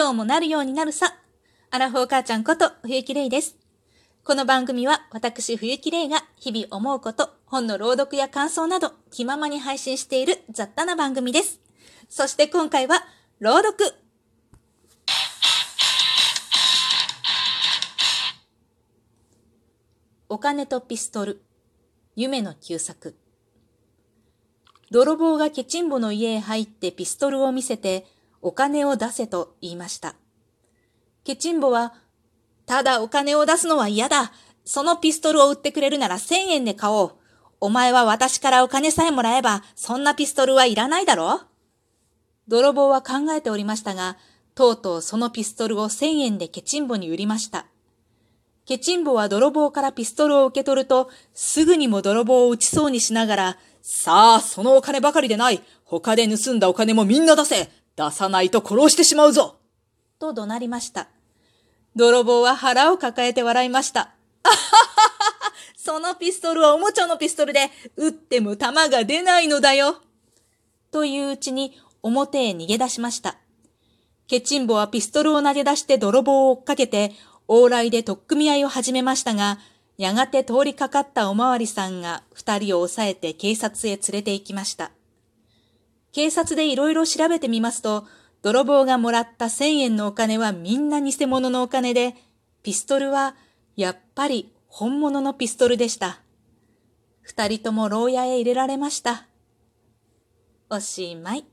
今日もなるようになるさ。アラフォー母ちゃんこと冬木玲です。この番組は私冬木玲が日々思うこと、本の朗読や感想など気ままに配信している雑多な番組です。そして今回は朗読。お金とピストル。夢の旧作。泥棒がケチンボの家へ入ってピストルを見せて、お金を出せと言いました。ケチンボは、ただお金を出すのは嫌だ。そのピストルを売ってくれるなら千円で買おう。お前は私からお金さえもらえば、そんなピストルはいらないだろ泥棒は考えておりましたが、とうとうそのピストルを千円でケチンボに売りました。ケチンボは泥棒からピストルを受け取ると、すぐにも泥棒を撃ちそうにしながら、さあ、そのお金ばかりでない。他で盗んだお金もみんな出せ。出さないと殺してしまうぞと怒鳴りました。泥棒は腹を抱えて笑いました。あはははそのピストルはおもちゃのピストルで、撃っても弾が出ないのだよ。といううちに表へ逃げ出しました。ケチンボはピストルを投げ出して泥棒を追っかけて、往来で取っ組み合いを始めましたが、やがて通りかかったおまわりさんが二人を抑えて警察へ連れて行きました。警察でいろいろ調べてみますと、泥棒がもらった千円のお金はみんな偽物のお金で、ピストルはやっぱり本物のピストルでした。二人とも牢屋へ入れられました。おしまい。